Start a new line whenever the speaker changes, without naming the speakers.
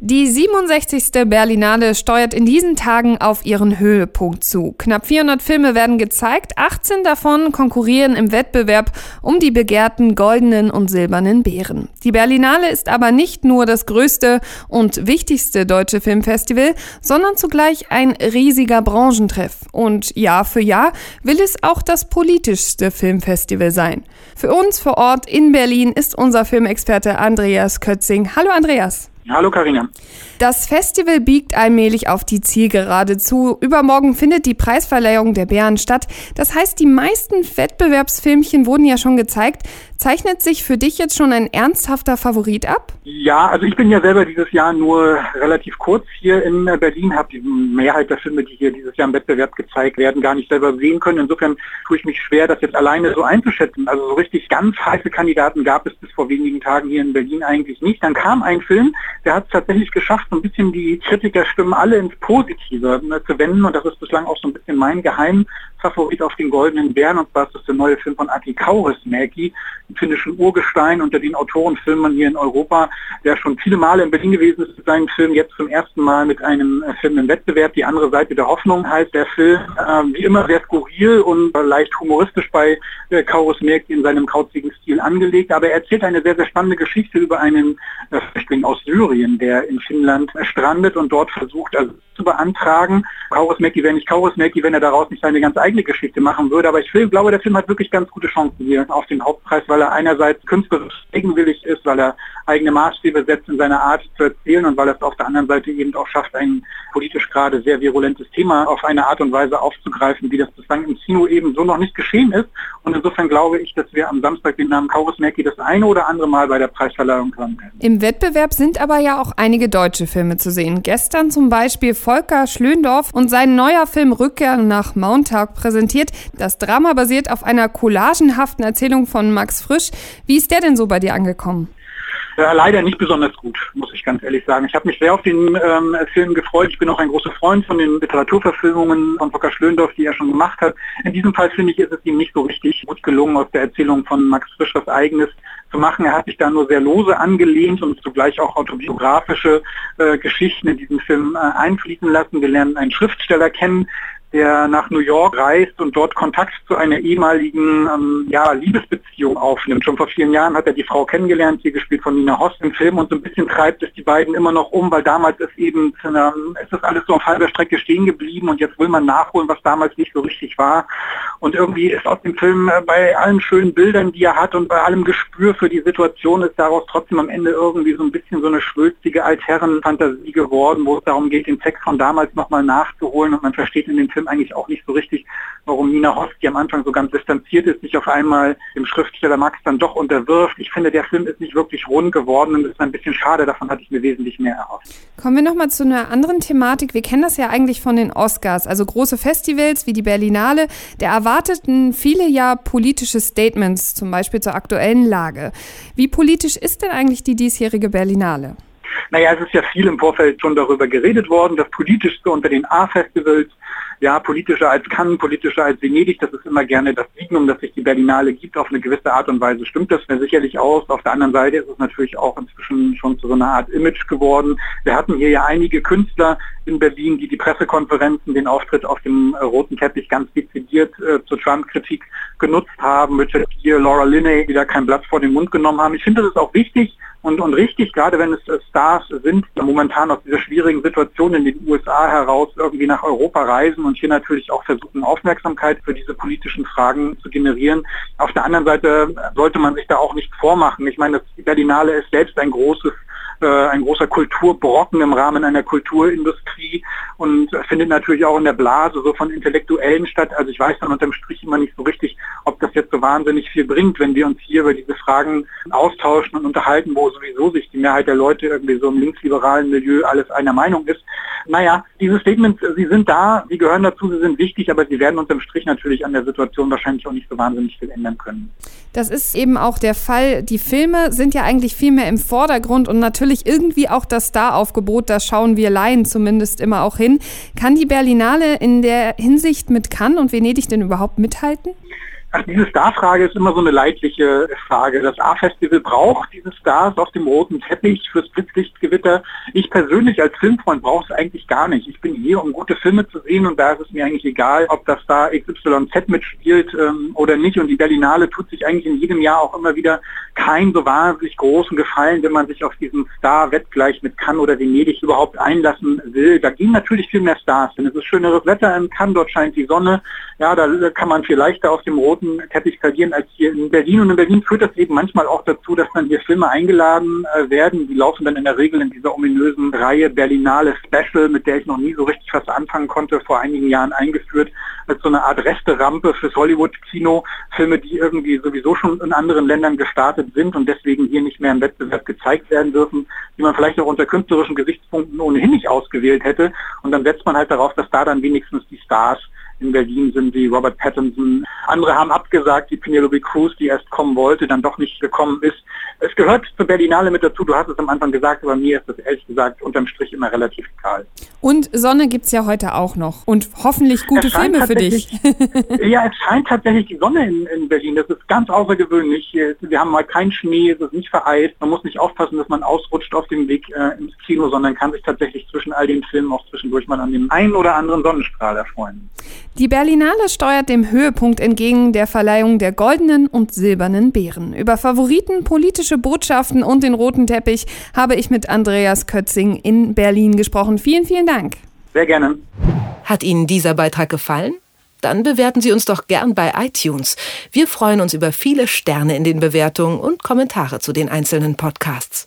Die 67. Berlinale steuert in diesen Tagen auf ihren Höhepunkt zu. Knapp 400 Filme werden gezeigt, 18 davon konkurrieren im Wettbewerb um die begehrten goldenen und silbernen Bären. Die Berlinale ist aber nicht nur das größte und wichtigste deutsche Filmfestival, sondern zugleich ein riesiger Branchentreff. Und Jahr für Jahr will es auch das politischste Filmfestival sein. Für uns vor Ort in Berlin ist unser Filmexperte Andreas Kötzing. Hallo Andreas.
Hallo Karina.
Das Festival biegt allmählich auf die Zielgerade zu. Übermorgen findet die Preisverleihung der Bären statt. Das heißt, die meisten Wettbewerbsfilmchen wurden ja schon gezeigt. Zeichnet sich für dich jetzt schon ein ernsthafter Favorit ab?
Ja, also ich bin ja selber dieses Jahr nur relativ kurz hier in Berlin, habe die Mehrheit der Filme, die hier dieses Jahr im Wettbewerb gezeigt werden, gar nicht selber sehen können. Insofern tue ich mich schwer, das jetzt alleine so einzuschätzen. Also so richtig ganz heiße Kandidaten gab es bis vor wenigen Tagen hier in Berlin eigentlich nicht. Dann kam ein Film, der hat es tatsächlich geschafft, so ein bisschen die Kritikerstimmen alle ins Positive ne, zu wenden. Und das ist bislang auch so ein bisschen mein Geheimfavorit auf den Goldenen Bären. Und zwar ist das der neue Film von Aki Kaurismäki, dem finnischen Urgestein unter den Autorenfilmern hier in Europa, der schon viele Male in Berlin gewesen ist mit seinem Film, jetzt zum ersten Mal mit einem äh, Film im Wettbewerb, die andere Seite der Hoffnung heißt der Film, äh, wie immer sehr skurril und äh, leicht humoristisch bei äh, Kaurismäki in seinem kauzigen Stil angelegt, aber er erzählt eine sehr, sehr spannende Geschichte über einen äh, Flüchtling aus Syrien, der in Finnland strandet und dort versucht, also zu beantragen. Kaurismäki wäre nicht Kaurismäki, wenn er daraus nicht seine ganz eigene Geschichte machen würde. Aber ich glaube, der Film hat wirklich ganz gute Chancen hier auf den Hauptpreis, weil er einerseits künstlerisch eigenwillig ist, weil er eigene Maßstäbe setzt in seiner Art zu erzählen und weil er es auf der anderen Seite eben auch schafft, ein politisch gerade sehr virulentes Thema auf eine Art und Weise aufzugreifen, wie das bislang im Kino eben so noch nicht geschehen ist. Und insofern glaube ich, dass wir am Samstag den Namen Kaurismäki das eine oder andere Mal bei der Preisverleihung hören werden.
Im Wettbewerb sind aber ja auch einige deutsche Filme zu sehen. Gestern zum Beispiel Volker Schlöndorff und sein neuer Film Rückkehr nach Montag präsentiert. Das Drama basiert auf einer collagenhaften Erzählung von Max Frisch. Wie ist der denn so bei dir angekommen?
Ja, leider nicht besonders gut, muss ich ganz ehrlich sagen. Ich habe mich sehr auf den ähm, Film gefreut. Ich bin auch ein großer Freund von den Literaturverfilmungen von Volker Schlöndorff, die er schon gemacht hat. In diesem Fall finde ich, ist es ihm nicht so richtig gut gelungen, aus der Erzählung von Max Frisch was Eigenes zu machen. Er hat sich da nur sehr lose angelehnt und zugleich auch autobiografische äh, Geschichten in diesen Film äh, einfließen lassen. Wir lernen einen Schriftsteller kennen, der nach New York reist und dort Kontakt zu einer ehemaligen ähm, ja, Liebesbeziehung aufnimmt. Schon vor vielen Jahren hat er die Frau kennengelernt, hier gespielt von Nina Host im Film und so ein bisschen treibt es die beiden immer noch um, weil damals ist eben eine, ist alles so auf halber Strecke stehen geblieben und jetzt will man nachholen, was damals nicht so richtig war. Und irgendwie ist aus dem Film äh, bei allen schönen Bildern, die er hat und bei allem Gespür für die Situation ist daraus trotzdem am Ende irgendwie so ein bisschen so eine schwülstige Altherrenfantasie geworden, wo es darum geht, den Sex von damals nochmal nachzuholen und man versteht in dem Film Film eigentlich auch nicht so richtig, warum Nina Host, die am Anfang so ganz distanziert ist, sich auf einmal dem Schriftsteller Max dann doch unterwirft. Ich finde, der Film ist nicht wirklich rund geworden und ist ein bisschen schade. Davon hatte ich mir wesentlich mehr erhofft.
Kommen wir nochmal zu einer anderen Thematik. Wir kennen das ja eigentlich von den Oscars, also große Festivals wie die Berlinale. Der erwarteten viele ja politische Statements, zum Beispiel zur aktuellen Lage. Wie politisch ist denn eigentlich die diesjährige Berlinale?
Naja, es ist ja viel im Vorfeld schon darüber geredet worden. Das Politischste unter den A-Festivals ja, politischer als Cannes, politischer als Venedig, das ist immer gerne das Signum, dass sich die Berlinale gibt. Auf eine gewisse Art und Weise stimmt das sicherlich aus. Auf der anderen Seite ist es natürlich auch inzwischen schon zu so einer Art Image geworden. Wir hatten hier ja einige Künstler in Berlin, die die Pressekonferenzen, den Auftritt auf dem äh, roten Teppich ganz dezidiert äh, zur Trump-Kritik genutzt haben. Richard Gere, Laura Linney, die da kein Blatt vor den Mund genommen haben. Ich finde, das ist auch wichtig, und, und richtig, gerade wenn es äh, Stars sind, die momentan aus dieser schwierigen Situation in den USA heraus irgendwie nach Europa reisen und hier natürlich auch versuchen, Aufmerksamkeit für diese politischen Fragen zu generieren. Auf der anderen Seite sollte man sich da auch nicht vormachen. Ich meine, das Berlinale ist selbst ein großes ein großer Kulturbrocken im Rahmen einer Kulturindustrie und findet natürlich auch in der Blase so von Intellektuellen statt. Also ich weiß dann unterm Strich immer nicht so richtig, ob das jetzt so wahnsinnig viel bringt, wenn wir uns hier über diese Fragen austauschen und unterhalten, wo sowieso sich die Mehrheit der Leute irgendwie so im linksliberalen Milieu alles einer Meinung ist. Naja, diese Statements, sie sind da, sie gehören dazu, sie sind wichtig, aber sie werden unterm Strich natürlich an der Situation wahrscheinlich auch nicht so wahnsinnig viel ändern können.
Das ist eben auch der Fall. Die Filme sind ja eigentlich viel mehr im Vordergrund und natürlich irgendwie auch das Star-Aufgebot, da schauen wir Laien zumindest immer auch hin. Kann die Berlinale in der Hinsicht mit Cannes und Venedig denn überhaupt mithalten?
Ach, diese Starfrage ist immer so eine leidliche Frage. Das A-Festival braucht diese Stars auf dem roten Teppich fürs Blitzlichtgewitter. Ich persönlich als Filmfreund brauche es eigentlich gar nicht. Ich bin hier, um gute Filme zu sehen und da ist es mir eigentlich egal, ob das Star XYZ mitspielt ähm, oder nicht. Und die Berlinale tut sich eigentlich in jedem Jahr auch immer wieder keinen so wahnsinnig großen Gefallen, wenn man sich auf diesen Star-Wettgleich mit Cannes oder Venedig überhaupt einlassen will. Da gehen natürlich viel mehr Stars, denn es ist schöneres Wetter in Cannes, dort scheint die Sonne. Ja, da kann man viel leichter auf dem roten Teppich skalieren als hier in Berlin. Und in Berlin führt das eben manchmal auch dazu, dass dann hier Filme eingeladen äh, werden. Die laufen dann in der Regel in dieser ominösen Reihe Berlinale Special, mit der ich noch nie so richtig was anfangen konnte, vor einigen Jahren eingeführt, als so eine Art Resterampe fürs Hollywood-Kino. Filme, die irgendwie sowieso schon in anderen Ländern gestartet sind und deswegen hier nicht mehr im Wettbewerb gezeigt werden dürfen, die man vielleicht auch unter künstlerischen Gesichtspunkten ohnehin nicht ausgewählt hätte. Und dann setzt man halt darauf, dass da dann wenigstens die Stars in Berlin sind wie Robert Pattinson. Andere haben abgesagt, die Penelope Cruz, die erst kommen wollte, dann doch nicht gekommen ist. Es gehört zur Berlinale mit dazu, du hast es am Anfang gesagt, aber mir ist das ehrlich gesagt unterm Strich immer relativ egal.
Und Sonne gibt es ja heute auch noch und hoffentlich gute Filme für dich.
ja, es scheint tatsächlich die Sonne in, in, Berlin, das ist ganz außergewöhnlich. Wir haben mal keinen Schnee, es ist nicht vereist, man muss nicht aufpassen, dass man ausrutscht auf dem Weg äh, ins Kino, sondern kann sich tatsächlich zwischen all den Filmen auch zwischendurch mal an dem einen oder anderen Sonnenstrahl erfreuen.
Die Berlinale steuert dem Höhepunkt entgegen der Verleihung der goldenen und silbernen Beeren. Über Favoriten, politische Botschaften und den roten Teppich habe ich mit Andreas Kötzing in Berlin gesprochen. Vielen, vielen Dank.
Sehr gerne.
Hat Ihnen dieser Beitrag gefallen? Dann bewerten Sie uns doch gern bei iTunes. Wir freuen uns über viele Sterne in den Bewertungen und Kommentare zu den einzelnen Podcasts.